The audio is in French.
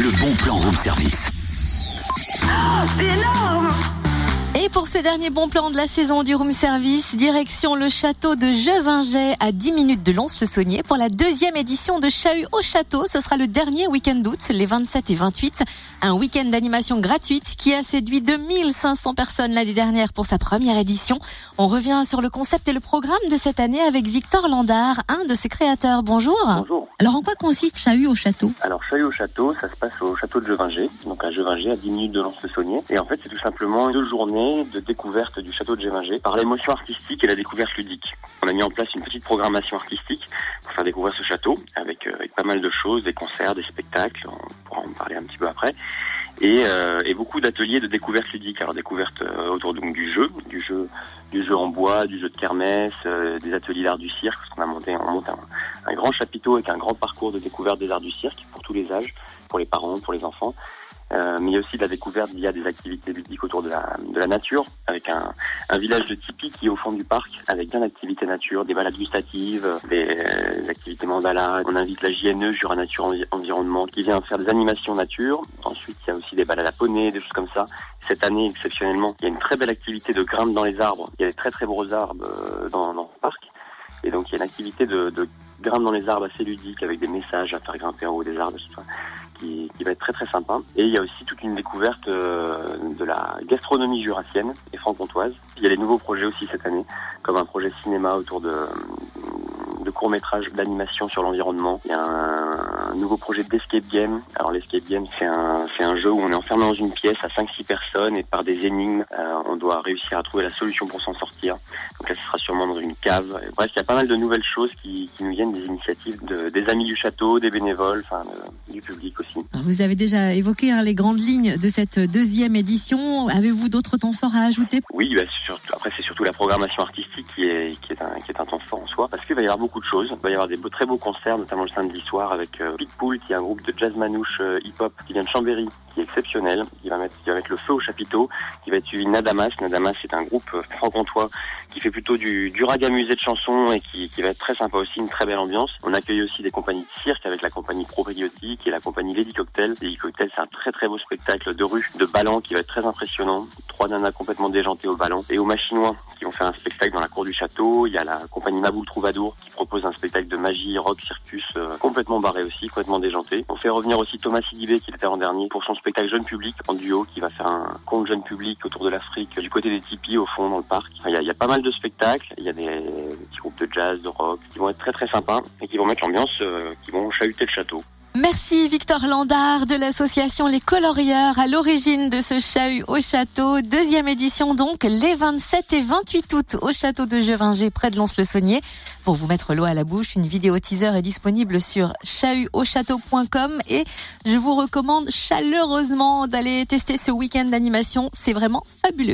le bon plan room service. C'est énorme Et pour ce dernier bon plan de la saison du room service, direction le château de Jevinget à 10 minutes de Lons-le-Saunier pour la deuxième édition de Chahut au château. Ce sera le dernier week-end d'août, les 27 et 28. Un week-end d'animation gratuite qui a séduit 2500 personnes l'année dernière pour sa première édition. On revient sur le concept et le programme de cette année avec Victor Landard, un de ses créateurs. Bonjour. Bonjour. Alors en quoi consiste Chahut au château? Alors, Chahut au château, ça se passe au château de Jevinger, donc à Jevinger, à 10 minutes de Lens-le-Saunier. Et en fait, c'est tout simplement deux journées de découverte du château de Jevinger par l'émotion artistique et la découverte ludique. On a mis en place une petite programmation artistique pour faire découvrir ce château avec, euh, avec pas mal de choses, des concerts, des spectacles, on pourra en parler un petit peu après. Et, euh, et beaucoup d'ateliers de découverte ludique. Alors découverte euh, autour donc, du jeu, du jeu, du jeu en bois, du jeu de kermesse, euh, des ateliers d'art du cirque. Parce qu'on a monté, on monte un, un grand chapiteau avec un grand parcours de découverte des arts du cirque pour tous les âges, pour les parents, pour les enfants. Euh, mais il y a aussi de la découverte via des activités ludiques autour de la, de la nature, avec un, un village de tipi qui est au fond du parc, avec plein d'activités nature, des balades gustatives, des, activités mandala. On invite la JNE, Jura Nature Envi- Environnement, qui vient faire des animations nature. Ensuite, il y a aussi des balades à poney, des choses comme ça. Cette année, exceptionnellement, il y a une très belle activité de grimpe dans les arbres. Il y a des très très beaux arbres euh, dans, dans activité de, grimpe dans les arbres assez ludique, avec des messages à faire grimper en haut des arbres, qui, qui va être très très sympa. Et il y a aussi toute une découverte euh, de la gastronomie jurassienne et franc-comtoise. Il y a les nouveaux projets aussi cette année, comme un projet cinéma autour de, de courts-métrages d'animation sur l'environnement. Il y a un, nouveau projet d'escape game. Alors l'escape game, c'est un, c'est un jeu où on est enfermé dans une pièce à 5-6 personnes et par des énigmes, euh, on doit réussir à trouver la solution pour s'en sortir. Donc là, ce sera sûrement dans une cave. Et bref, il y a pas mal de nouvelles choses qui, qui nous viennent des initiatives de, des amis du château, des bénévoles, enfin du public aussi. Alors, Vous avez déjà évoqué hein, les grandes lignes de cette deuxième édition. Avez-vous d'autres temps forts à ajouter? Oui, bah, surtout- après c'est surtout la programmation artistique qui est, qui est, un, qui est un temps fort en soi, parce qu'il va y avoir beaucoup de Il va y avoir des très beaux concerts, notamment le samedi soir avec euh, Pitbull, qui est un groupe de jazz manouche euh, hip-hop qui vient de Chambéry, qui est exceptionnel, qui va mettre, qui le feu au chapiteau, qui va être suivi Nadamas. Nadamas, c'est un groupe euh, franc-comtois qui fait plutôt du, du ragamusé de chansons et qui, va être très sympa aussi, une très belle ambiance. On accueille aussi des compagnies de cirque avec la compagnie Propriotique et la compagnie Lady Cocktail. Lady Cocktail, c'est un très très beau spectacle de rue, de ballon qui va être très impressionnant. Trois nanas complètement déjantées au ballon. Et aux Machinois faire un spectacle dans la cour du château. Il y a la compagnie Maboul Troubadour qui propose un spectacle de magie, rock, circus euh, complètement barré aussi, complètement déjanté. On fait revenir aussi Thomas Sidibé qui était en dernier pour son spectacle jeune public en duo qui va faire un conte jeune public autour de l'Afrique du côté des tipis au fond dans le parc. Il, y a, pas mal de spectacles, il y a des, des petits groupes de jazz, de rock qui vont être très très sympas et qui vont mettre l'ambiance, euh, qui vont chahuter le château. Merci Victor Landard de l'association Les Colorieurs à l'origine de ce chahut au château. Deuxième édition donc les 27 et 28 août au château de Jevinger près de Lons-le-Saunier. Pour vous mettre l'eau à la bouche, une vidéo teaser est disponible sur chahutauchâteau.com et je vous recommande chaleureusement d'aller tester ce week-end d'animation. C'est vraiment fabuleux.